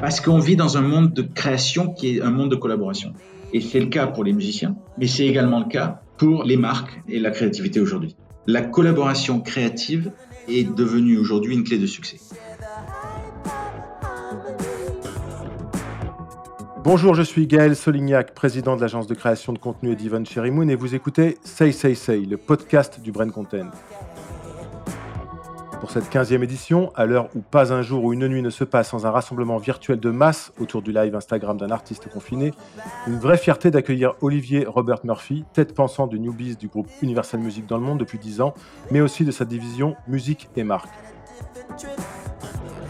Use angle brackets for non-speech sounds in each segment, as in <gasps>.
Parce qu'on vit dans un monde de création qui est un monde de collaboration. Et c'est le cas pour les musiciens, mais c'est également le cas pour les marques et la créativité aujourd'hui. La collaboration créative est devenue aujourd'hui une clé de succès. Bonjour, je suis Gaël Solignac, président de l'agence de création de contenu et d'Ivan Cherimoun, et vous écoutez Say Say Say, le podcast du Brain Content. Pour cette 15e édition, à l'heure où pas un jour ou une nuit ne se passe sans un rassemblement virtuel de masse autour du live Instagram d'un artiste confiné, une vraie fierté d'accueillir Olivier Robert Murphy, tête pensante du Newbies du groupe Universal Music dans le monde depuis 10 ans, mais aussi de sa division musique et marque.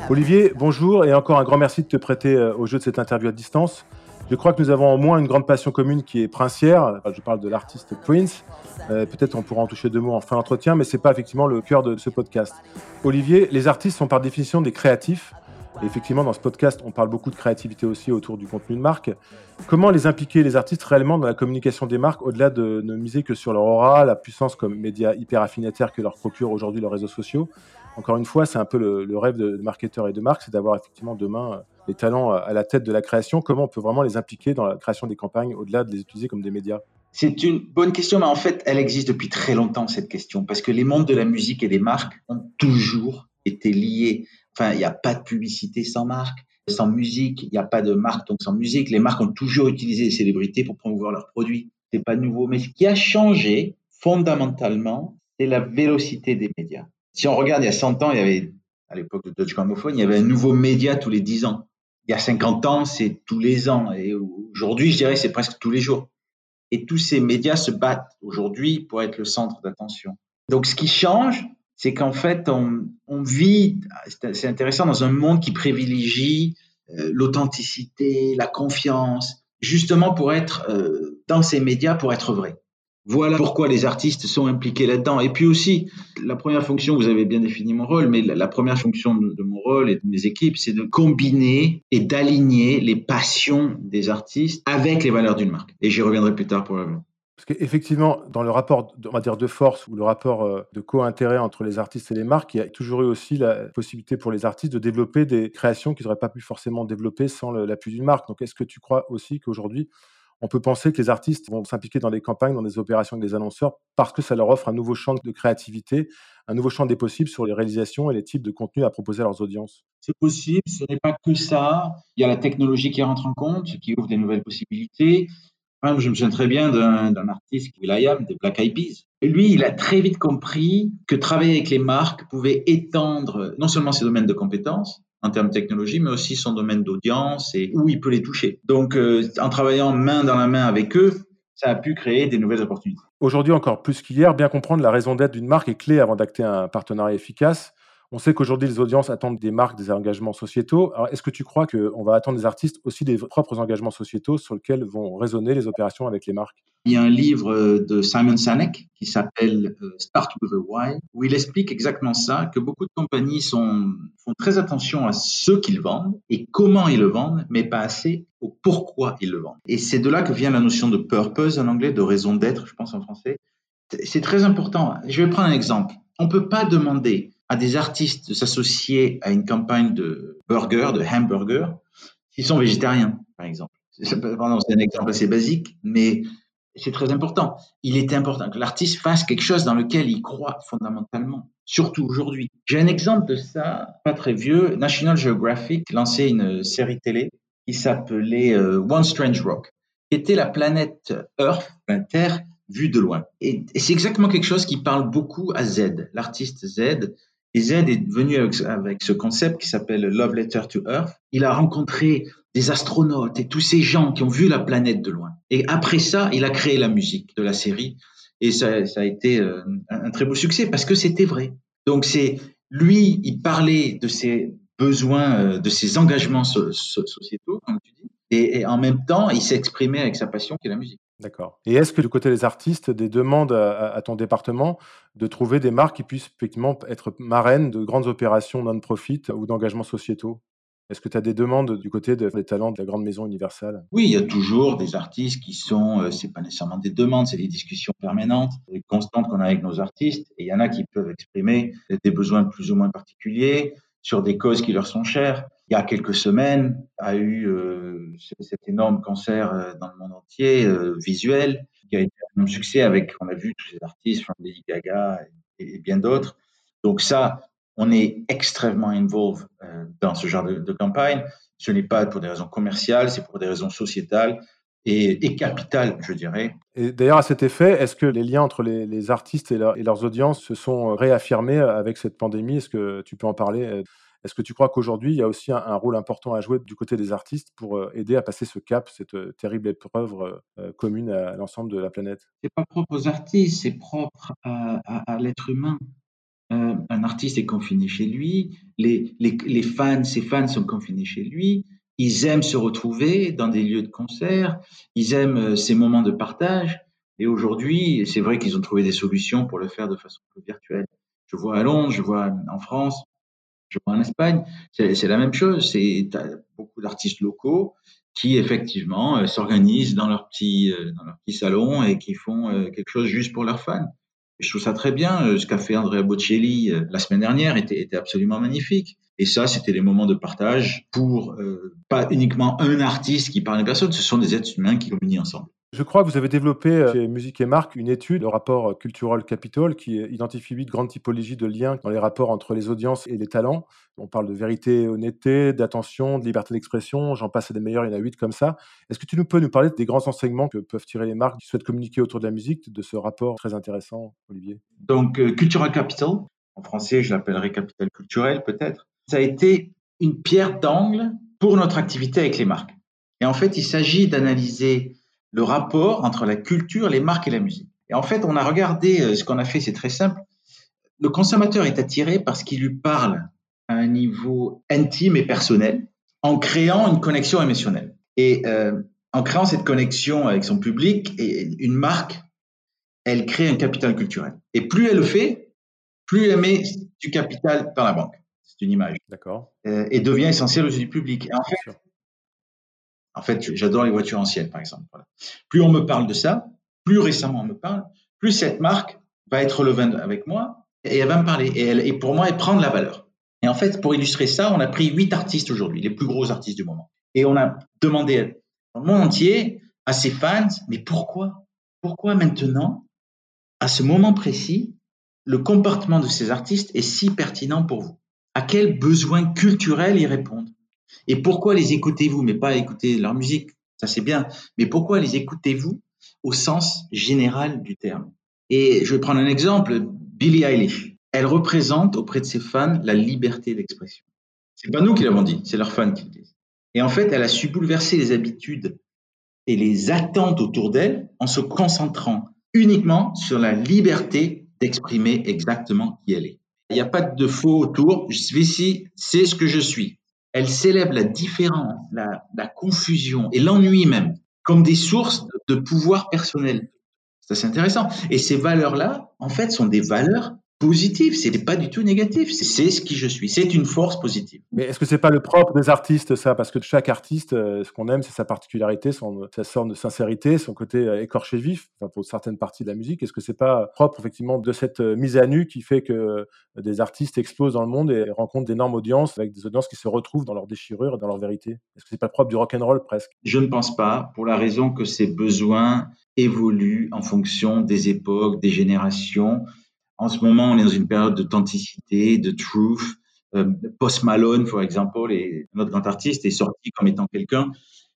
Olivier, bonjour et encore un grand merci de te prêter euh, au jeu de cette interview à distance. Je crois que nous avons au moins une grande passion commune qui est princière. je parle de l'artiste Prince. Euh, peut-être on pourra en toucher deux mots en fin d'entretien, mais ce n'est pas effectivement le cœur de ce podcast. Olivier, les artistes sont par définition des créatifs. Et effectivement, dans ce podcast, on parle beaucoup de créativité aussi autour du contenu de marque. Comment les impliquer, les artistes, réellement dans la communication des marques, au-delà de ne miser que sur leur aura, la puissance comme média hyper affinitaire que leur procurent aujourd'hui leurs réseaux sociaux? Encore une fois, c'est un peu le, rêve de, marketeurs et de marques, c'est d'avoir effectivement demain euh, les talents euh, à la tête de la création. Comment on peut vraiment les impliquer dans la création des campagnes au-delà de les utiliser comme des médias? C'est une bonne question, mais en fait, elle existe depuis très longtemps, cette question, parce que les mondes de la musique et des marques ont toujours été liés. Enfin, il n'y a pas de publicité sans marque, sans musique, il n'y a pas de marque donc sans musique. Les marques ont toujours utilisé les célébrités pour promouvoir leurs produits. C'est pas nouveau. Mais ce qui a changé fondamentalement, c'est la vélocité des médias. Si on regarde il y a 100 ans, il y avait, à l'époque de Dutch Gramophone, il y avait un nouveau média tous les 10 ans. Il y a 50 ans, c'est tous les ans. Et aujourd'hui, je dirais, c'est presque tous les jours. Et tous ces médias se battent aujourd'hui pour être le centre d'attention. Donc, ce qui change, c'est qu'en fait, on, on vit, c'est intéressant, dans un monde qui privilégie euh, l'authenticité, la confiance, justement pour être euh, dans ces médias, pour être vrai. Voilà pourquoi les artistes sont impliqués là-dedans. Et puis aussi, la première fonction, vous avez bien défini mon rôle, mais la, première fonction de, mon rôle et de mes équipes, c'est de combiner et d'aligner les passions des artistes avec les valeurs d'une marque. Et j'y reviendrai plus tard probablement. Parce qu'effectivement, dans le rapport, on va de force ou le rapport euh, de co-intérêt entre les artistes et les marques, il y a toujours eu aussi la possibilité pour les artistes de développer des créations qu'ils n'auraient pas pu forcément développer sans l'appui d'une marque. Donc, est-ce que tu crois aussi qu'aujourd'hui, on peut penser que les artistes vont s'impliquer dans des campagnes, dans des opérations avec des annonceurs, parce que ça leur offre un nouveau champ de créativité, un nouveau champ des possibles sur les réalisations et les types de contenus à proposer à leurs audiences. C'est possible, ce n'est pas que ça. Il y a la technologie qui rentre en compte, qui ouvre des nouvelles possibilités. je me souviens très bien d'un artiste, Will.i.am, des Black Eyed Peas. Lui, il a très vite compris que travailler avec les marques pouvait étendre non seulement ses domaines de compétences, en termes de technologie, mais aussi son domaine d'audience et où il peut les toucher. Donc, euh, en travaillant main dans la main avec eux, ça a pu créer des nouvelles opportunités. Aujourd'hui, encore plus qu'hier, bien comprendre la raison d'être d'une marque est clé avant d'acter un partenariat efficace. On sait qu'aujourd'hui, les audiences attendent des marques, des engagements sociétaux. Alors, est-ce que tu crois qu'on va attendre des artistes aussi des propres engagements sociétaux sur lesquels vont résonner les opérations avec les marques? Il y a un livre euh, de Simon Sinek qui s'appelle euh, Start with a Why, où il explique exactement ça, que beaucoup de compagnies font très attention à ce qu'ils vendent et comment ils le vendent, mais pas assez au pourquoi ils le vendent. Et c'est de là que vient la notion de purpose en anglais, de raison d'être, je pense en français. C'est très important. Je vais prendre un exemple. On ne peut pas demander à des artistes de s'associer à une campagne de burger, de hamburger, s'ils sont végétariens, par exemple. C'est un exemple assez basique, mais c'est très important. Il est important que l'artiste fasse quelque chose dans lequel il croit fondamentalement, surtout aujourd'hui. J'ai un exemple de ça, pas très vieux. National Geographic lançait une série télé qui s'appelait euh, One Strange Rock, qui était la planète Earth, la Terre, vue de loin. Et, et c'est exactement quelque chose qui parle beaucoup à Z, l'artiste Z, Z est venu avec, ce concept qui s'appelle Love Letter to Earth. Il a rencontré des astronautes et tous ces gens qui ont vu la planète de loin. Et après ça, il a créé la musique de la série. Et ça, a été euh, un, très beau succès parce que c'était vrai. Donc c'est lui, il parlait de ses besoins, euh, de ses engagements sociétaux, comme tu dis, et, et en même temps, il exprimé avec sa passion qui est la musique. D'accord. Et est-ce que du côté des artistes, des demandes à, ton département de trouver des marques qui puissent effectivement être marraines de grandes opérations non-profit ou d'engagements sociétaux? Est-ce que tu as des demandes du côté des talents de la grande maison Universal Oui, il y a toujours des artistes qui sont, euh, c'est pas nécessairement des demandes, c'est des discussions permanentes et constantes qu'on a avec nos artistes. Et il y en a qui peuvent exprimer des besoins plus ou moins particuliers sur des causes qui leur sont chères. Il y a quelques semaines, a eu euh, cet énorme cancer euh, dans le monde entier, euh, visuel, qui a été un succès avec, on a vu tous ces artistes, Lady Gaga et, bien d'autres. Donc ça, on est extrêmement involved dans ce genre de, campagne. Ce n'est pas pour des raisons commerciales, c'est pour des raisons sociétales et, capitales, je dirais. Et d'ailleurs, à cet effet, est-ce que les liens entre les, artistes et, et, leurs audiences se sont réaffirmés avec cette pandémie? Est-ce que tu peux en parler? Est-ce que tu crois qu'aujourd'hui, il y a aussi un, rôle important à jouer du côté des artistes pour euh, aider à passer ce cap, cette euh, terrible épreuve euh, commune à l'ensemble de la planète? C'est pas propre aux artistes, c'est propre à, l'être humain. un artiste est confiné chez lui, les, les, fans, ses fans sont confinés chez lui, ils aiment se retrouver dans des lieux de concert, ils aiment ces moments de partage. Et aujourd'hui, c'est vrai qu'ils ont trouvé des solutions pour le faire de façon virtuelle. Je vois à Londres, je vois en France, en Espagne, c'est la même chose. C'est beaucoup d'artistes locaux qui effectivement euh, s'organisent dans leur petit euh, dans leur petit salon et qui font euh, quelque chose juste pour leurs fans. je trouve ça très bien. Ce qu'a fait Andrea Bocelli la semaine dernière était, était absolument magnifique. Et ça, c'était des moments de partage pour pas uniquement un artiste qui parle à une personne, ce sont des êtres humains qui communient ensemble. Je crois que vous avez développé euh, chez Musique et Marque une étude, le rapport euh, Cultural Capital, qui identifie huit grandes typologies de liens dans les rapports entre les audiences et les talents. On parle de vérité, honnêteté, d'attention, de liberté d'expression, j'en passe à des meilleurs, il y en a huit comme ça. Est-ce que tu peux nous parler des grands enseignements que peuvent tirer les marques qui souhaitent communiquer autour de la musique de ce rapport très intéressant, Olivier? Donc, euh, Cultural Capital, en français, je l'appellerais capital culturel peut-être, ça a été une pierre d'angle pour notre activité avec les marques. Et en fait, il s'agit d'analyser le rapport entre la culture, les marques et la musique. Et en fait, on a regardé, euh, ce qu'on a fait, c'est très simple. Le consommateur est attiré parce qu'il lui parle à un niveau intime et personnel en créant une connexion émotionnelle. Et euh, en créant cette connexion avec son public, et une marque, elle crée un capital culturel. Et plus elle le fait, plus elle met du capital dans la banque. C'est une image. D'accord. Euh, et devient essentielle aux yeux du public. Et en fait, en fait, j'adore les voitures anciennes, par exemple. Plus on me parle de ça, plus récemment on me parle, plus cette marque va être relevant avec moi et elle va me parler. Et, pour moi, elle prend de la valeur. Et en fait, pour illustrer ça, on a pris huit artistes aujourd'hui, les plus gros artistes du moment. Et on a demandé dans monde entier à ses fans, mais pourquoi? Pourquoi maintenant, à ce moment précis, le comportement de ces artistes est si pertinent pour vous? À quels besoins culturels ils répondent? Et pourquoi les écoutez-vous, mais pas écouter leur musique? Ça c'est bien. Mais pourquoi les écoutez-vous au sens général du terme? Et je vais prendre un exemple. Billie Eilish. Elle représente auprès de ses fans la liberté d'expression. C'est pas nous qui l'avons dit, c'est leurs fans qui le disent. Et en fait, elle a su bouleverser les habitudes et les attentes autour d'elle en se concentrant uniquement sur la liberté d'exprimer exactement qui elle est. Il n'y a pas de faux autour. Je suis ici, c'est ce que je suis elle célèbre la différence, la, confusion et l'ennui même comme des sources de pouvoir personnel. C'est intéressant. Et ces valeurs-là, en fait, sont des valeurs positif, c'est pas du tout négatif, c'est ce qui je suis, c'est une force positive. Mais est-ce que c'est pas le propre des artistes ça? Parce que chaque artiste, euh, ce qu'on aime, c'est sa particularité, son, sa sorte de sincérité, son côté euh, écorché vif, enfin, pour certaines parties de la musique. Est-ce que c'est pas propre effectivement de cette euh, mise à nu qui fait que des artistes explosent dans le monde et rencontrent d'énormes audiences avec des audiences qui se retrouvent dans leur déchirure et dans leur vérité? Est-ce que c'est pas propre du rock and roll presque? Je ne pense pas, pour la raison que ces besoins évoluent en fonction des époques, des générations. En ce moment, on est dans une période d'authenticité, de truth. Euh, Post Malone, par exemple, notre grand artiste, est sorti comme étant quelqu'un.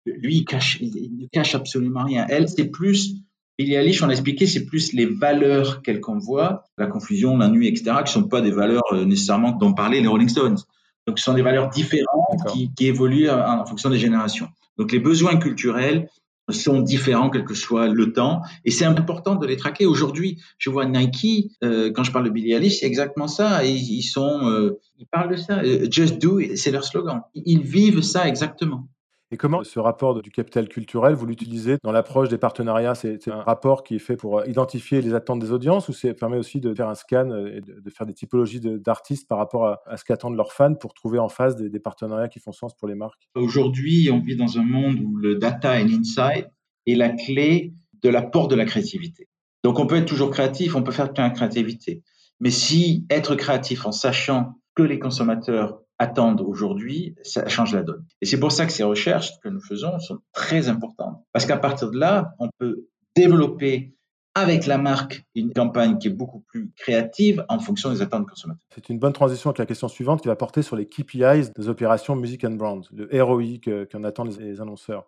Lui, il, cache, il, ne cache absolument rien. Elle, c'est plus, Billie Eilish, on a expliqué, c'est plus les valeurs qu'elle convoit, la confusion, la nuit, etc., qui sont pas des valeurs euh, nécessairement dont parlaient les Rolling Stones. Donc, ce sont des valeurs différentes qui, qui, évoluent en, en fonction des générations. Donc, les besoins culturels sont différents quel que soit le temps et c'est important de les traquer. Aujourd'hui, je vois Nike euh, quand je parle de Billie Eilish, c'est exactement ça. Ils, sont, euh, ils parlent de ça. Euh, Just do, c'est leur slogan. Ils vivent ça exactement. Et comment ce rapport du capital culturel, vous l'utilisez dans l'approche des partenariats? C'est un rapport qui est fait pour identifier les attentes des audiences ou ça permet aussi de faire un scan et de, faire des typologies d'artistes par rapport à, ce qu'attendent leurs fans pour trouver en face des, des partenariats qui font sens pour les marques? Aujourd'hui, on vit dans un monde où le data and insight est la clé de l'apport de la créativité. Donc on peut être toujours créatif, on peut faire plein de créativité. Mais si être créatif en sachant que les consommateurs attendent aujourd'hui, ça change la donne. Et c'est pour ça que ces recherches que nous faisons sont très importantes. Parce qu'à partir de là, on peut développer avec la marque une campagne qui est beaucoup plus créative en fonction des attentes consommateurs. C'est une bonne transition avec la question suivante qui va porter sur les KPIs des opérations Music and Brand, le ROI qu'en attendent les annonceurs.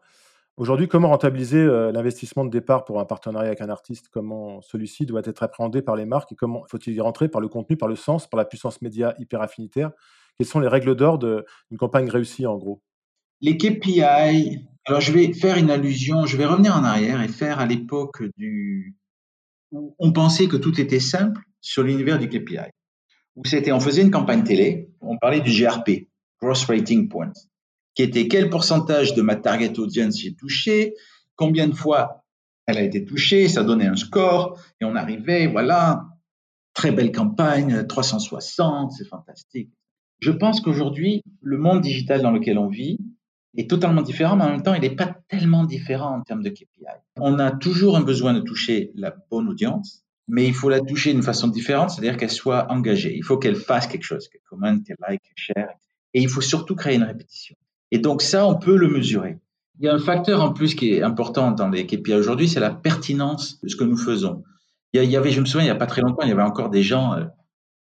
Aujourd'hui, comment rentabiliser euh, l'investissement de départ pour un partenariat avec un artiste? Comment celui-ci doit être appréhendé par les marques et comment faut-il y rentrer par le contenu, par le sens, par la puissance média hyper affinitaire? Quelles sont les règles d'or d'une campagne réussie en gros? Les KPI, alors je vais faire une allusion, je vais revenir en arrière et faire à l'époque du où on pensait que tout était simple sur l'univers du KPI. Où c'était, on faisait une campagne télé, on parlait du GRP, Gross Rating Points qui était quel pourcentage de ma target audience j'ai touché, combien de fois elle a été touchée, ça donnait un score, et on arrivait, voilà, très belle campagne, 360, c'est fantastique. Je pense qu'aujourd'hui, le monde digital dans lequel on vit est totalement différent, mais en même temps, il n'est pas tellement différent en termes de KPI. On a toujours un besoin de toucher la bonne audience, mais il faut la toucher d'une façon différente, c'est-à-dire qu'elle soit engagée. Il faut qu'elle fasse quelque chose, qu'elle commente, qu'elle like, qu'elle share. Et il faut surtout créer une répétition. Et donc ça, on peut le mesurer. Il y a un facteur en plus qui est important dans les KPI aujourd'hui, c'est la pertinence de ce que nous faisons. Il y avait, je me souviens, il n'y a pas très longtemps, il y avait encore des gens, euh,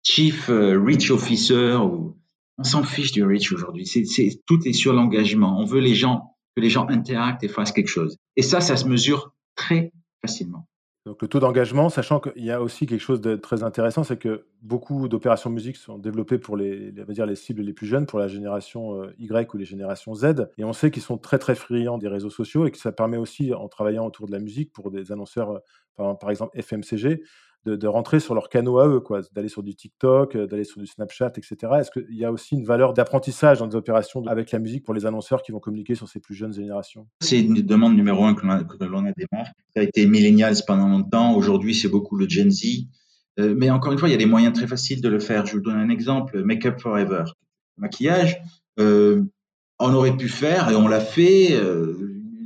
Chief euh, Reach Officer, ou, on s'en fiche du Reach aujourd'hui. C'est, tout est sur l'engagement. On veut les gens, que les gens interactent et fassent quelque chose. Et ça, ça se mesure très facilement. Donc le taux d'engagement, sachant qu'il y a aussi quelque chose de très intéressant, c'est que beaucoup d'opérations musique sont développées pour les, dire les cibles les plus jeunes, pour la génération euh, Y ou les générations Z. Et on sait qu'ils sont très très friands des réseaux sociaux et que ça permet aussi, en travaillant autour de la musique, pour des annonceurs, euh, par exemple FMCG, de, rentrer sur leurs canaux à eux, quoi, d'aller sur du TikTok, euh, d'aller sur du Snapchat, etc. Est-ce qu'il y a aussi une valeur d'apprentissage dans des opérations avec la musique pour les annonceurs qui vont communiquer sur ces plus jeunes générations? C'est une demande numéro un que l'on a, marques. Ça a été millennials pendant longtemps. Aujourd'hui, c'est beaucoup le Gen Z. Euh, mais encore une fois, il y a des moyens très faciles de le faire. Je vous donne un exemple. Make Up Forever. Maquillage, euh, on aurait pu faire, et on l'a fait,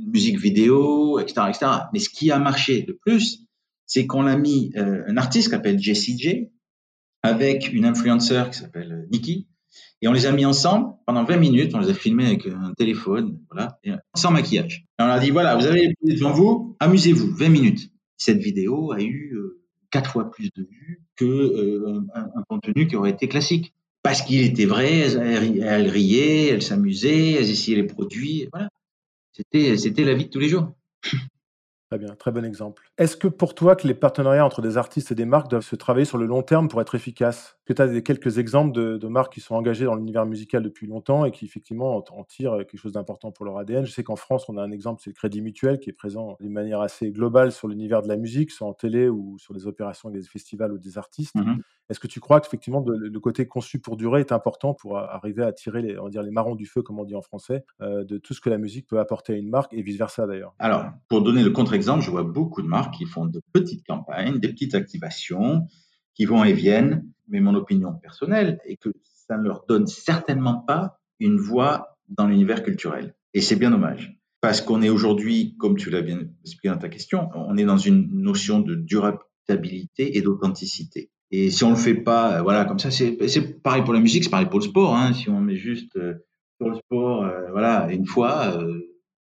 musique vidéo, etc., etc. Mais ce qui a marché le plus, c'est qu'on a mis euh, un artiste qui s'appelle Jessie J avec une influenceur qui s'appelle euh, Nikki. Et on les a mis ensemble pendant 20 minutes. On les a filmés avec un téléphone, voilà, sans maquillage. Et on leur a dit voilà, vous avez les devant vous, amusez-vous, 20 minutes. Cette vidéo a eu euh, quatre fois plus de vues que un, contenu qui aurait été classique. Parce qu'il était vrai, elles, riaient, elles s'amusaient, elles essayaient les produits. Voilà. C'était la vie de tous les jours. Très bien, très bon exemple. Est-ce que pour toi, que les partenariats entre des artistes et des marques doivent se travailler sur le long terme pour être efficaces? Est-ce que tu as des, quelques exemples de, marques qui sont engagées dans l'univers musical depuis longtemps et qui effectivement en, tirent quelque chose d'important pour leur ADN Je sais qu'en France, on a un exemple, c'est le Crédit Mutuel qui est présent d'une manière assez globale sur l'univers de la musique, soit en télé ou sur des opérations des festivals ou des artistes. Mmh Est-ce que tu crois qu'effectivement le, côté conçu pour durer est important pour arriver à tirer les, on dire, les marrons du feu, comme on dit en français, euh, de tout ce que la musique peut apporter à une marque et vice-versa d'ailleurs? Alors, pour donner le contre exemple, je vois beaucoup de marques qui font de petites campagnes, des petites activations, qui vont et viennent, mais mon opinion personnelle est que ça ne leur donne certainement pas une voix dans l'univers culturel. Et c'est bien dommage. Parce qu'on est aujourd'hui, comme tu l'as bien expliqué dans ta question, on est dans une notion de durabilité et d'authenticité. Et si on le fait pas, euh, voilà, comme ça, c'est pareil pour la musique, c'est pareil pour le sport. Hein. Si on met juste euh, sur le sport, euh, voilà, une fois,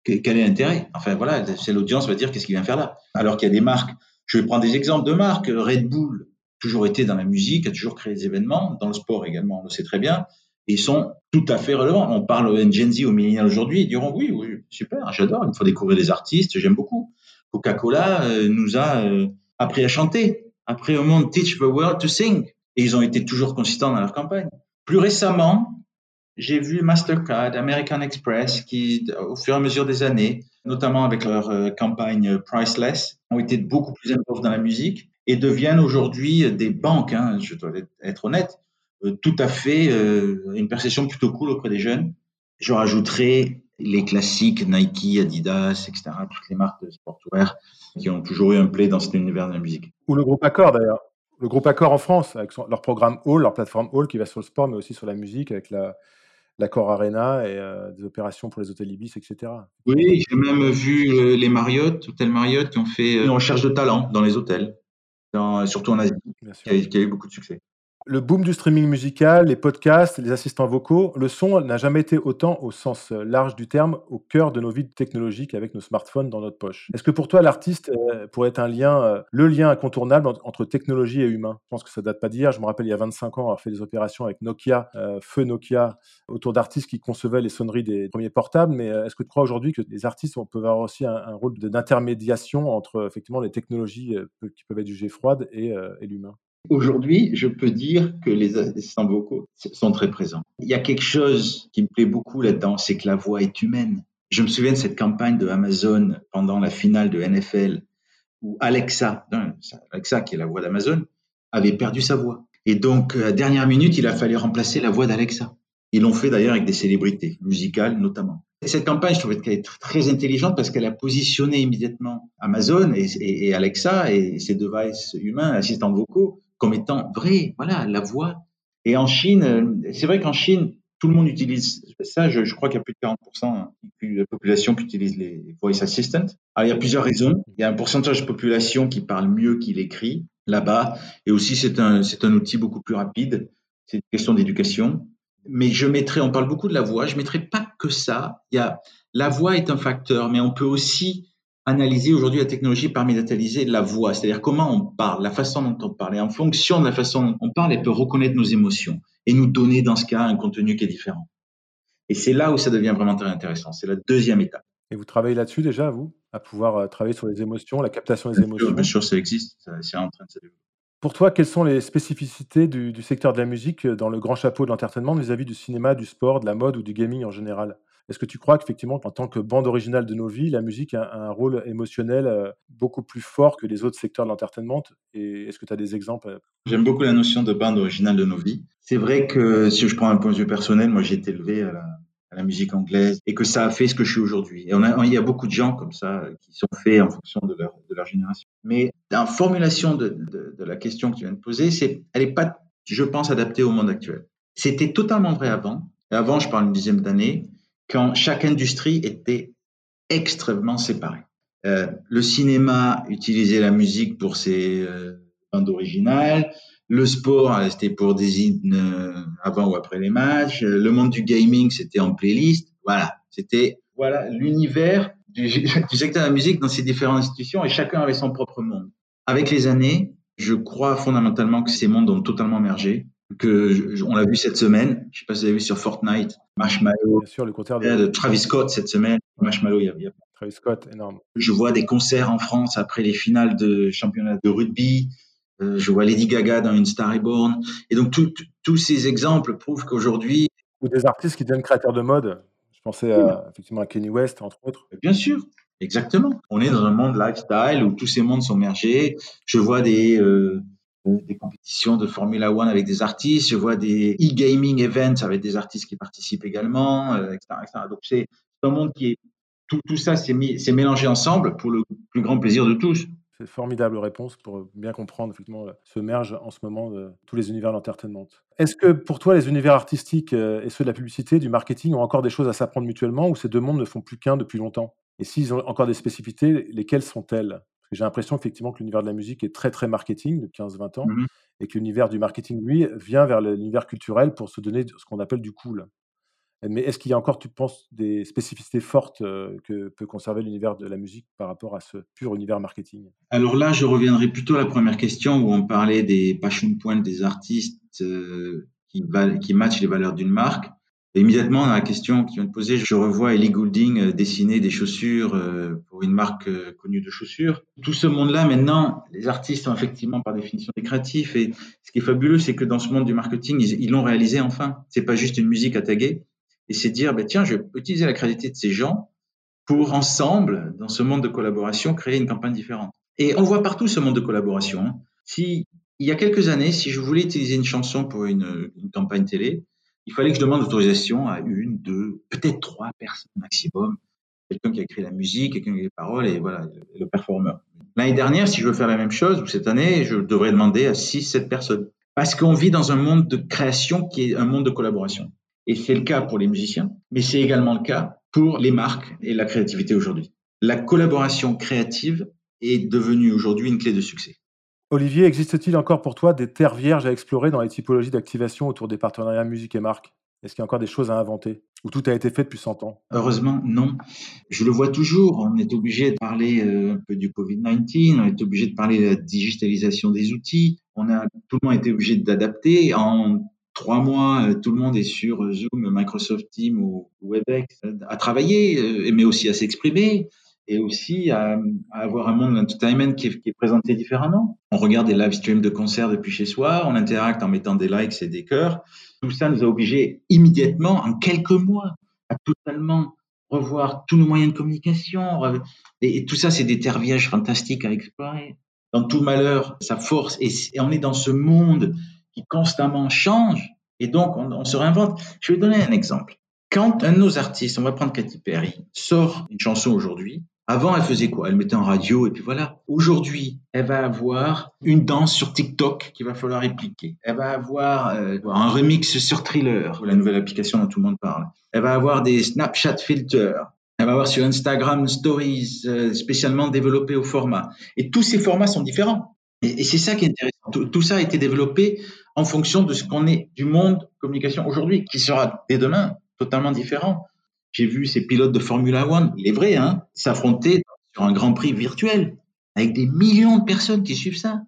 quel est l'intérêt? Enfin voilà, c'est l'audience va dire qu'est-ce qu'il vient faire là. Alors qu'il y a des marques, je vais prendre des exemples de marques. Red Bull, toujours été dans la musique, a toujours créé des événements, dans le sport également, on le sait très bien. ils sont tout à fait relevants. On parle au Gen Z, aux millénials aujourd'hui, ils diront oui, oui, super, j'adore, il faut découvrir des artistes, j'aime beaucoup. Coca-Cola euh, nous a euh, appris à chanter, appris au monde Teach the World to Sing. Et ils ont été toujours consistants dans leur campagne. Plus récemment, j'ai vu Mastercard, American Express, qui, au fur et à mesure des années, notamment avec leur euh, campagne Priceless, ont été beaucoup plus importants dans la musique et deviennent aujourd'hui des banques, hein, je dois être honnête, euh, tout à fait euh, une perception plutôt cool auprès des jeunes. Je rajouterai les classiques Nike, Adidas, etc., toutes les marques de sportswear qui ont toujours eu un play dans cet univers de la musique. Ou le groupe Accor d'ailleurs. Le groupe Accor en France, avec leur programme Hall, leur plateforme Hall qui va sur le sport, mais aussi sur la musique, avec la, l'Accor Arena et euh, des opérations pour les hôtels Ibis, etc. Oui, j'ai même vu euh, les Marriott, hôtels Marriott, qui ont fait euh, une recherche de talent dans les hôtels, surtout en Asie, qui a eu beaucoup de succès. Le boom du streaming musical, les podcasts, les assistants vocaux, le son n'a jamais été autant au sens large du terme au cœur de nos vies technologiques avec nos smartphones dans notre poche. Est-ce que pour toi l'artiste euh, pourrait être un lien, euh, le lien incontournable entre technologie et humain? Je pense que ça date pas d'hier. Je me rappelle il y a 25 ans avoir fait des opérations avec Nokia, euh, feu Nokia, autour d'artistes qui concevaient les sonneries des premiers portables. Mais est-ce que tu crois aujourd'hui que les artistes peuvent avoir aussi un, rôle d'intermédiation entre effectivement les technologies qui peuvent être jugées froides et l'humain? Aujourd'hui, je peux dire que les assistants vocaux sont très présents. Il y a quelque chose qui me plaît beaucoup là-dedans, c'est que la voix est humaine. Je me souviens de cette campagne de Amazon pendant la finale de NFL où Alexa, Alexa qui est la voix d'Amazon, avait perdu sa voix. Et donc, à dernière minute, il a fallu remplacer la voix d'Alexa. Ils l'ont fait d'ailleurs avec des célébrités, musicales notamment. Cette campagne, je trouvais qu'elle est très intelligente parce qu'elle a positionné immédiatement Amazon et, et, Alexa et ses devices humains, assistants vocaux, comme étant vrai, voilà, la voix. Et en Chine, euh, c'est vrai qu'en Chine, tout le monde utilise ça. Je, crois qu'il y a plus de 40% de la population qui utilise les voice assistants. Alors, il y a plusieurs raisons. Il y a un pourcentage de population qui parle mieux qu'il écrit là-bas. Et aussi, c'est un, c'est un outil beaucoup plus rapide. C'est une question d'éducation. Mais je mettrai, on parle beaucoup de la voix, je mettrai pas que ça. Il y a, la voix est un facteur, mais on peut aussi analyser aujourd'hui la technologie permet d'analyser la voix, c'est-à-dire comment on parle, la façon dont on parle. Et en fonction de la façon dont on parle, elle peut reconnaître nos émotions et nous donner dans ce cas un contenu qui est différent. Et c'est là où ça devient vraiment très intéressant. C'est la deuxième étape. Et vous travaillez là-dessus déjà, vous, à pouvoir euh, travailler sur les émotions, la captation des émotions? Bien sûr, ça existe, c'est en train de se développer. Pour toi, quelles sont les spécificités du, du secteur de la musique dans le grand chapeau de l'entertainment vis-à-vis du cinéma, du sport, de la mode ou du gaming en général? Est-ce que tu crois qu'effectivement, en tant que bande originale de nos vies, la musique a un rôle émotionnel euh, beaucoup plus fort que les autres secteurs de l'entertainment? Et est-ce que tu as des exemples euh? J'aime beaucoup la notion de bande originale de nos vies. C'est vrai que si je prends un point de vue personnel, moi j'ai été élevé à la, musique anglaise et que ça a fait ce que je suis aujourd'hui. Et il y a beaucoup de gens comme ça qui sont faits en fonction de leur, génération. Mais la formulation de, la question que tu viens de poser, c'est, elle n'est pas, je pense, adaptée au monde actuel. C'était totalement vrai avant. Avant, je parle une dizaine d'années, quand chaque industrie était extrêmement séparée. Euh, le cinéma utilisait la musique pour ses euh, bandes originales, le sport c'était pour des hymnes avant ou après les matchs, le monde du gaming c'était en playlist. Voilà, c'était voilà l'univers du, <laughs> secteur de la musique dans ces différentes institutions et chacun avait son propre monde. Avec les années, je crois fondamentalement que ces mondes ont totalement mergé que on l'a vu cette semaine. Je sais pas si vous avez vu sur Fortnite, Marshmallow. Bien sûr, le concert de... Travis Scott cette semaine. Marshmallow, il y, a, Travis Scott, énorme. Je vois des concerts en France après les finales de championnat de rugby. Euh, je vois Lady Gaga dans une Star Reborn. Et donc, tous ces exemples prouvent qu'aujourd'hui. Ou des artistes qui deviennent créateurs de mode. Je pensais à, effectivement à Kenny West, entre autres. Bien sûr, exactement. On est dans un monde lifestyle où tous ces mondes sont mergés. Je vois des. Euh, des compétitions de Formula One avec des artistes, je vois des e-gaming events avec des artistes qui participent également, euh, etc., Donc c'est un monde qui est tout, ça s'est mélangé ensemble pour le plus grand plaisir de tous. C'est formidable réponse pour bien comprendre effectivement se merge en ce moment de tous les univers d'entertainment. Est-ce que pour toi les univers artistiques euh, et ceux de la publicité, du marketing ont encore des choses à s'apprendre mutuellement ou ces deux mondes ne font plus qu'un depuis longtemps? Et s'ils ont encore des spécificités, lesquelles sont-elles? J'ai l'impression effectivement que l'univers de la musique est très très marketing depuis 15-20 ans mmh et que l'univers du marketing, lui, vient vers l'univers culturel pour se donner ce qu'on appelle du cool. Mais est-ce qu'il y a encore, tu penses, des spécificités fortes euh, que peut conserver l'univers de la musique par rapport à ce pur univers marketing? Alors là, je reviendrai plutôt à la première question où on parlait des passion points des artistes euh, qui, qui matchent les valeurs d'une marque immédiatement, dans la question qui vient de poser, je revois Ellie Goulding euh, dessiner des chaussures euh, pour une marque euh, connue de chaussures. Tout ce monde-là, maintenant, les artistes sont effectivement par définition des créatifs. Et ce qui est fabuleux, c'est que dans ce monde du marketing, ils l'ont réalisé enfin. C'est pas juste une musique à taguer. Et c'est dire, ben, tiens, je vais utiliser la créativité de ces gens pour ensemble, dans ce monde de collaboration, créer une campagne différente. Et on voit partout ce monde de collaboration. Hein. Si, il y a quelques années, si je voulais utiliser une chanson pour une campagne télé, il fallait que je demande l'autorisation à une, deux, peut-être trois personnes maximum. Quelqu'un qui a écrit la musique, quelqu'un qui a les paroles et voilà, le performeur. L'année dernière, si je veux faire la même chose, ou cette année, je devrais demander à six, sept personnes. Parce qu'on vit dans un monde de création qui est un monde de collaboration. Et c'est le cas pour les musiciens, mais c'est également le cas pour les marques et la créativité aujourd'hui. La collaboration créative est devenue aujourd'hui une clé de succès. Olivier, existe-t-il encore pour toi des terres vierges à explorer dans les typologies d'activation autour des partenariats musique et marque? Est-ce qu'il y a encore des choses à inventer? Ou tout a été fait depuis 100 ans? Heureusement, non. Je le vois toujours. On est obligé de parler euh, un peu du Covid-19, on est obligé de parler de la digitalisation des outils. On a tout le monde été obligé d'adapter. En trois mois, euh, tout le monde est sur Zoom, Microsoft Teams ou WebEx à travailler, euh, mais aussi à s'exprimer et aussi à, avoir un monde d'entertainment qui, qui, est présenté différemment. On regarde des live streams de concerts depuis chez soi, on interacte en mettant des likes et des cœurs. Tout ça nous a obligés immédiatement, en quelques mois, à totalement revoir tous nos moyens de communication. Et, tout ça, c'est des terviages fantastiques à explorer. Dans tout malheur, sa force, et, on est dans ce monde qui constamment change, et donc on, on se réinvente. Je vais donner un exemple. Quand un de nos artistes, on va prendre Katy Perry, sort une chanson aujourd'hui, avant, elle faisait quoi? Elle mettait en radio et puis voilà. Aujourd'hui, elle va avoir une danse sur TikTok qu'il va falloir répliquer. Elle va avoir euh, un remix sur Thriller, la nouvelle application dont tout le monde parle. Elle va avoir des Snapchat filters. Elle va avoir sur Instagram Stories euh, spécialement développées au format. Et tous ces formats sont différents. Et, c'est ça qui est intéressant. Tout, ça a été développé en fonction de ce qu'on est du monde communication aujourd'hui, qui sera dès demain totalement différent. J'ai vu ces pilotes de Formula One, il est vrai, hein, s'affronter sur un Grand Prix virtuel avec des millions de personnes qui suivent ça.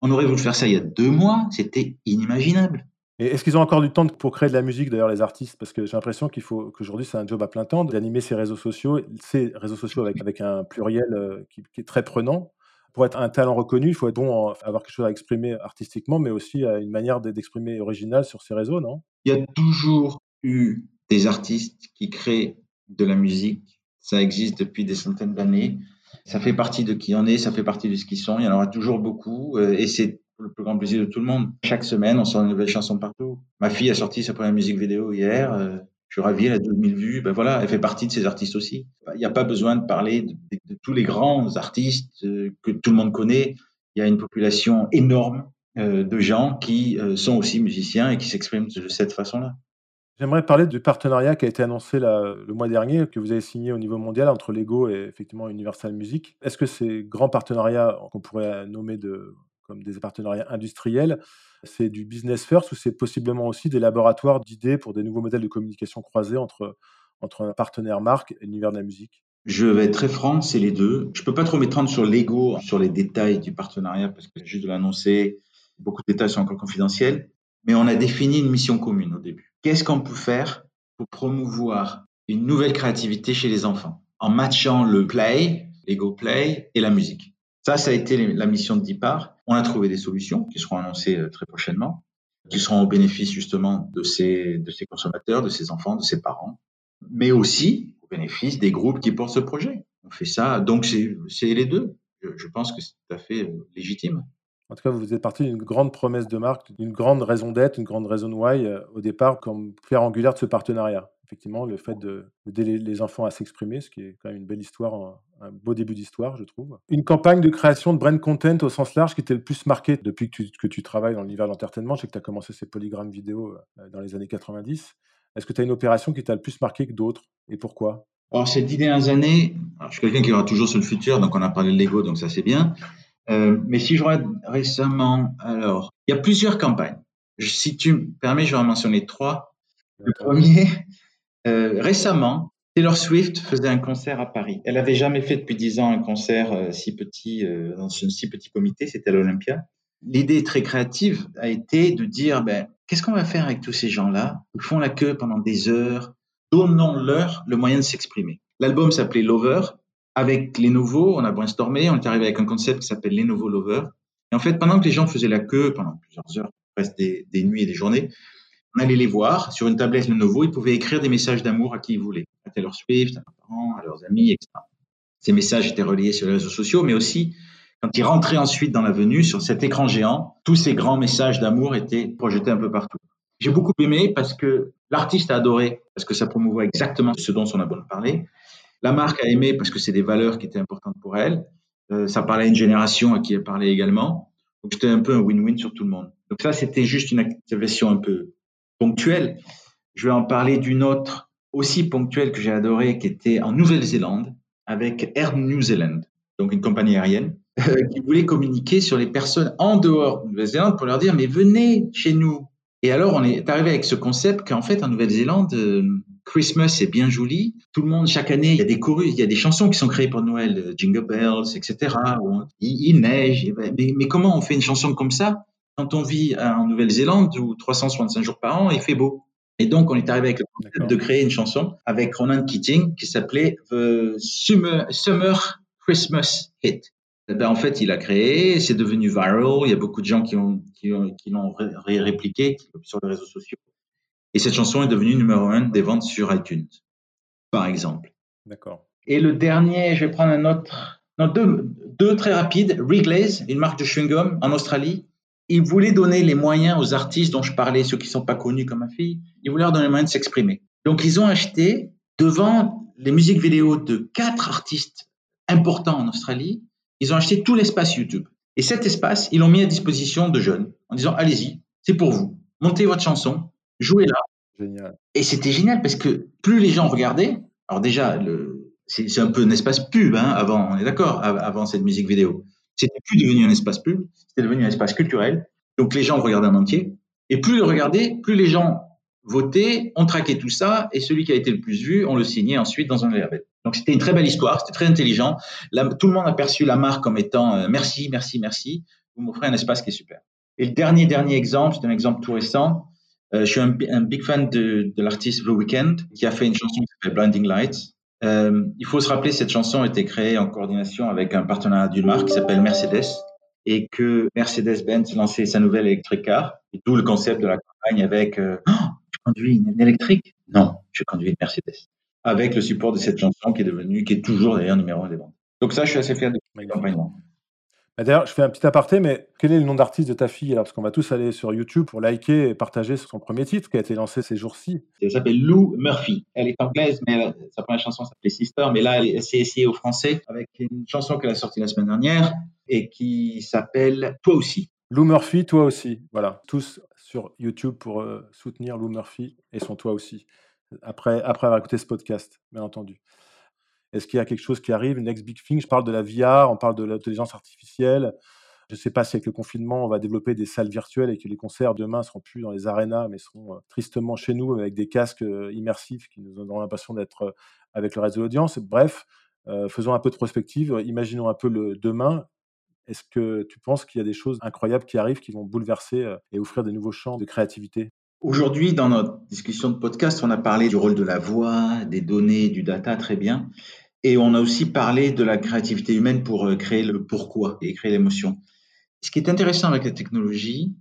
On aurait voulu faire ça il y a deux mois, c'était inimaginable. Et est-ce qu'ils ont encore du temps pour créer de la musique, d'ailleurs, les artistes? Parce que j'ai l'impression qu'il faut qu'aujourd'hui, c'est un job à plein temps d'animer ces réseaux sociaux, ces réseaux sociaux avec, avec un pluriel euh, qui, est très prenant. Pour être un talent reconnu, il faut être bon, avoir quelque chose à exprimer artistiquement, mais aussi une manière d'exprimer originale sur ces réseaux, non? Il y a toujours eu des artistes qui créent de la musique. Ça existe depuis des centaines d'années. Ça fait partie de qui on est, ça fait partie de ce qu'ils sont. Il y en aura toujours beaucoup euh, et c'est le plus grand plaisir de tout le monde. Chaque semaine, on sort une nouvelle chanson partout. Ma fille a sorti sa première musique vidéo hier. Euh, je suis ravi, elle a 12 000 vues. Ben voilà, elle fait partie de ces artistes aussi. Il n'y a pas besoin de parler de, de, tous les grands artistes euh, que tout le monde connaît. Il y a une population énorme de gens qui sont aussi musiciens et qui s'expriment de cette façon-là. J'aimerais parler du partenariat qui a été annoncé le mois dernier, que vous avez signé au niveau mondial entre Lego et effectivement Universal Music. Est-ce que ces grands partenariats, qu'on pourrait nommer comme des partenariats industriels, c'est du business first ou c'est possiblement aussi des laboratoires d'idées pour des nouveaux modèles de communication croisés entre, entre un partenaire marque et l'univers de la musique? Je vais être très franc, c'est les deux. Je peux pas trop m'étendre sur Lego, sur les détails du partenariat, parce que juste de l'annoncer, beaucoup de détails sont encore confidentiels. Mais on a défini une mission commune au début. Qu'est-ce qu'on peut faire pour promouvoir une nouvelle créativité chez les enfants en matchant le play, l'ego play et la musique? Ça, ça a été la mission de départ. On a trouvé des solutions qui seront annoncées euh, très prochainement, qui seront au bénéfice justement de ces, de ces consommateurs, de ces enfants, de ces parents, mais aussi au bénéfice des groupes qui portent ce projet. On fait ça, donc c'est les deux. Je, pense que c'est tout à fait euh, légitime. En tout cas, vous êtes parti d'une grande promesse de marque, d'une grande raison d'être, une grande raison why euh, au départ, comme faire angulaire de ce partenariat. Effectivement, le fait d'aider les enfants à s'exprimer, ce qui est quand même une belle histoire, un, beau début d'histoire, je trouve. Une campagne de création de brand content au sens large qui était le plus marqué depuis que tu, que tu travailles dans l'univers de l'entertainment. Je sais que tu as commencé ces polygrammes vidéo euh, dans les années 90. Est-ce que tu as une opération qui t'a le plus marqué que d'autres et pourquoi? Alors, ces dix dernières années, je suis quelqu'un qui aura toujours sur le futur, donc on a parlé de Lego, donc ça c'est bien. Euh, mais si je regarde récemment, alors, il y a plusieurs campagnes. Si tu me permets, je vais en mentionner trois. Le premier, euh, récemment, Taylor Swift faisait un concert à Paris. Elle n'avait jamais fait depuis dix ans un concert euh, si petit, dans un si petit comité, c'était à l'Olympia. L'idée très créative a été de dire, ben, qu'est-ce qu'on va faire avec tous ces gens-là Ils font la queue pendant des heures. Donnons-leur le moyen de s'exprimer. L'album s'appelait Lover. Avec les nouveaux, on a brainstormé, on est arrivé avec un concept qui s'appelle les nouveaux lovers. Et en fait, pendant que les gens faisaient la queue pendant plusieurs heures, presque des, nuits et des journées, on allait les voir sur une tablette Lenovo. Ils pouvaient écrire des messages d'amour à qui ils voulaient, à Taylor Swift, à leurs parents, à leurs amis, etc. Ces messages étaient reliés sur les réseaux sociaux, mais aussi quand ils rentraient ensuite dans l'avenue, sur cet écran géant, tous ces grands messages d'amour étaient projetés un peu partout. J'ai beaucoup aimé parce que l'artiste a adoré, parce que ça promouvoit exactement ce dont on a besoin de. La marque a aimé parce que c'est des valeurs qui étaient importantes pour elle. Euh, ça parlait à une génération à qui elle parlait également. Donc c'était un peu un win-win sur tout le monde. Donc ça, c'était juste une activation un peu ponctuelle. Je vais en parler d'une autre aussi ponctuelle que j'ai adorée, qui était en Nouvelle-Zélande avec Air New Zealand, donc une compagnie aérienne, <laughs> qui voulait communiquer sur les personnes en dehors de Nouvelle-Zélande pour leur dire mais venez chez nous. Et alors on est arrivé avec ce concept qu'en fait en Nouvelle-Zélande, euh, Christmas est bien joli. Tout le monde, chaque année, il y a des chorus, il y a des chansons qui sont créées pour Noël, euh, Jingle Bells, etc. Il, neige. Mais, comment on fait une chanson comme ça quand on vit en Nouvelle-Zélande où 365 jours par an, il fait beau? Et donc, on est arrivé avec le concept de créer une chanson avec Ronan Keating qui s'appelait The Summer, Christmas Hit. Eh ben, en fait, il a créé, c'est devenu viral. Il y a beaucoup de gens qui l'ont qui, qui ré répliqué sur les réseaux sociaux. Et cette chanson est devenue numéro un des ventes sur iTunes, par exemple. D'accord. Et le dernier, je vais prendre un autre, non, deux, deux très rapides. Wrigley's, une marque de chewing-gum en Australie. Il voulait donner les moyens aux artistes dont je parlais, ceux qui ne sont pas connus comme ma fille. Il voulait leur donner les moyens de s'exprimer. Donc, ils ont acheté devant les musiques vidéo de quatre artistes importants en Australie. Ils ont acheté tout l'espace YouTube. Et cet espace, ils l'ont mis à disposition de jeunes en disant, allez-y, c'est pour vous. Montez votre chanson, jouez là. Génial. Et c'était génial parce que plus les gens regardaient, alors déjà, c'est un peu un espace pub hein, avant, on est d'accord, avant cette musique vidéo. C'était plus devenu un espace pub, c'était devenu un espace culturel. Donc les gens regardaient en entier. Et plus ils regardaient, plus les gens votaient, on traquait tout ça, et celui qui a été le plus vu, on le signait ensuite dans un label. Donc c'était une très belle histoire, c'était très intelligent. tout le monde a perçu la marque comme étant euh, merci, merci, merci. Vous m'offrez un espace qui est super. Et le dernier dernier exemple, c'est un exemple tout récent. Euh, je suis un, big fan de, de l'artiste Blue Weekend qui a fait une chanson qui s'appelle Blinding Lights. Euh, il faut se rappeler, cette chanson a été créée en coordination avec un partenariat d'une marque qui s'appelle Mercedes et que Mercedes-Benz lançait sa nouvelle électrique car, tout le concept de la campagne avec euh, <gasps> oh, tu conduis une électrique? Non, je conduis une Mercedes. Avec le support de cette chanson qui est devenue, qui est toujours d'ailleurs numéro un des ventes. Donc ça, je suis assez fier de cette campagne. Bah, d'ailleurs, je fais un petit aparté, mais quel est le nom d'artiste de ta fille alors? Parce qu'on va tous aller sur YouTube pour liker et partager son premier titre qui a été lancé ces jours-ci. Elle s'appelle Lou Murphy. Elle est anglaise, mais sa première chanson s'appelait Sister. Mais là, elle s'est essayée au français avec une chanson qu'elle a sortie la semaine dernière et qui s'appelle Toi aussi. Lou Murphy, toi aussi. Voilà, tous sur YouTube pour euh, soutenir Lou Murphy et son toi aussi. Après, après avoir écouté ce podcast, bien entendu. Est-ce qu'il y a quelque chose qui arrive, next big thing? Je parle de la VR, on parle de l'intelligence artificielle. Je ne sais pas si avec le confinement, on va développer des salles virtuelles et que les concerts demain seront plus dans les arénas, mais seront euh, tristement chez nous avec des casques euh, immersifs qui nous donneront l'impression d'être euh, avec le reste de l'audience. Bref, faisons un peu de prospective, imaginons un peu le demain. Est-ce que tu penses qu'il y a des choses incroyables qui arrivent, qui vont bouleverser et offrir des nouveaux champs de créativité? Aujourd'hui, dans notre discussion de podcast, on a parlé du rôle de la voix, des données, du data, très bien. Et on a aussi parlé de la créativité humaine pour euh, créer le pourquoi et créer l'émotion. Ce qui est intéressant avec la technologie,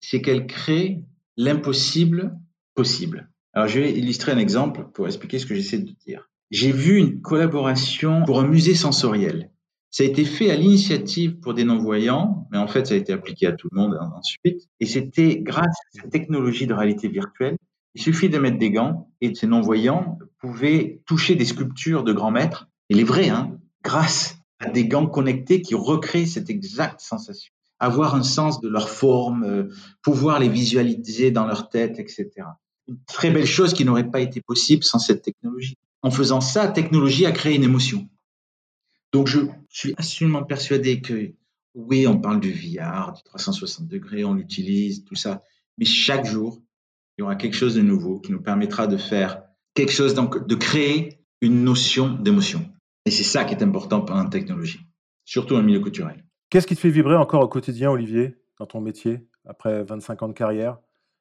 c'est qu'elle crée l'impossible possible. Alors, je vais illustrer un exemple pour expliquer ce que j'essaie de dire. J'ai vu une collaboration pour un musée sensoriel. Ça a été fait à l'initiative pour des non-voyants, mais en fait, ça a été appliqué à tout le monde ensuite. Et c'était grâce à cette technologie de réalité virtuelle. Il suffit de mettre des gants et ces non-voyants pouvaient toucher des sculptures de grands maîtres, et les vrais, hein, grâce à des gants connectés qui recréent cette exacte sensation. Avoir un sens de leur forme, euh, pouvoir les visualiser dans leur tête, etc. Une très belle chose qui n'aurait pas été possible sans cette technologie. En faisant ça, la technologie a créé une émotion. Donc, je suis absolument persuadé que oui, on parle du VR, du 360 degrés, on l'utilise, tout ça. Mais chaque jour, il y aura quelque chose de nouveau qui nous permettra de faire quelque chose, donc de créer une notion d'émotion. Et c'est ça qui est important pour la technologie, surtout le milieu culturel. Qu'est-ce qui te fait vibrer encore au quotidien, Olivier, dans ton métier, après 25 ans de carrière?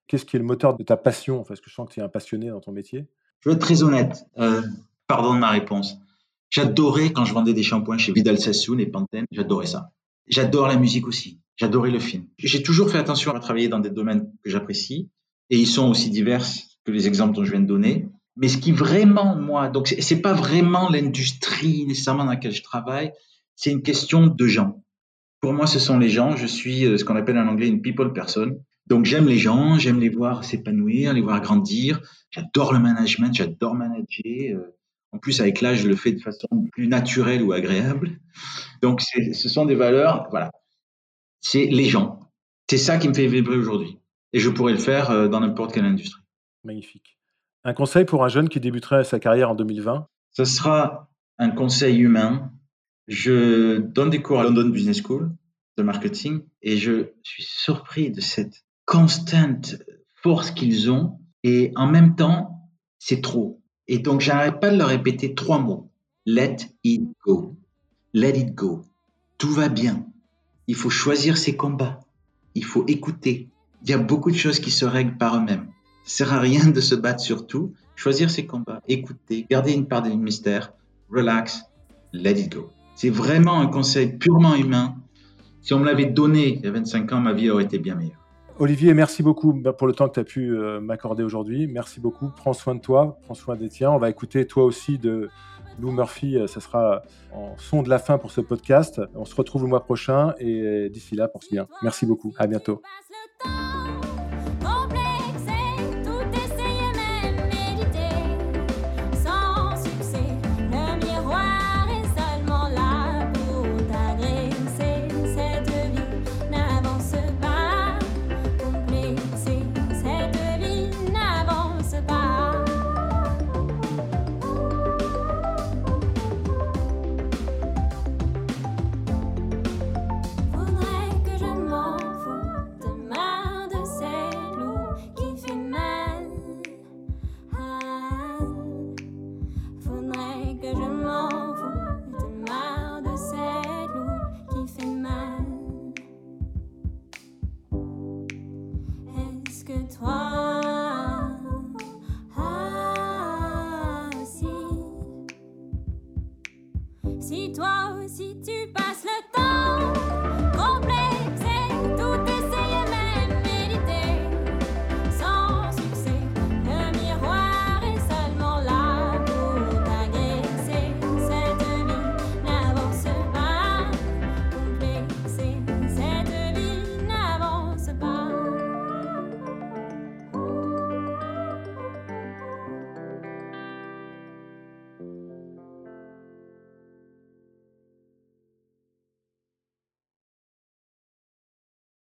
Qu'est-ce qui est le moteur de ta passion? Parce que je sens que tu es un passionné dans ton métier. Je vais être très honnête. Euh, pardon de ma réponse. J'adorais quand je vendais des shampoings chez Vidal Sassoon et Pantene, j'adorais ça. J'adore la musique aussi. J'adorais le film. J'ai toujours fait attention à travailler dans des domaines que j'apprécie et ils sont aussi divers que les exemples dont je viens de donner. Mais ce qui vraiment, moi, donc c'est pas vraiment l'industrie nécessairement dans laquelle je travaille, c'est une question de gens. Pour moi, ce sont les gens. Je suis euh, ce qu'on appelle en anglais une people person. Donc j'aime les gens, j'aime les voir s'épanouir, les voir grandir. J'adore le management, j'adore manager. En plus, avec l'âge, je le fais de façon plus naturelle ou agréable. Donc ce sont des valeurs, voilà. C'est les gens. C'est ça qui me fait vibrer aujourd'hui. Et je pourrais le faire euh, dans n'importe quelle industrie. Magnifique. Un conseil pour un jeune qui débuterait sa carrière en 2020 Ce sera un conseil humain. Je donne des cours à London Business School de marketing et je suis surpris de cette constante force qu'ils ont et en même temps, c'est trop. Et donc, j'arrête pas de leur répéter trois mots. Let it go. Let it go. Tout va bien. Il faut choisir ses combats. Il faut écouter. Il y a beaucoup de choses qui se règlent par eux-mêmes. Ça sert à rien de se battre sur tout. Choisir ses combats, écouter, garder une part de mystère, relax, let it go. C'est vraiment un conseil purement humain. Si on me l'avait donné il y a 25 ans, ma vie aurait été bien meilleure. Olivier, merci beaucoup bah, pour le temps que tu as pu euh, m'accorder aujourd'hui. Merci beaucoup. Prends soin de toi, prends soin des tiens. On va écouter toi aussi de Lou Murphy. Euh, ça sera en son de la fin pour ce podcast. On se retrouve le mois prochain et d'ici là, ce bien. Merci beaucoup. À bientôt.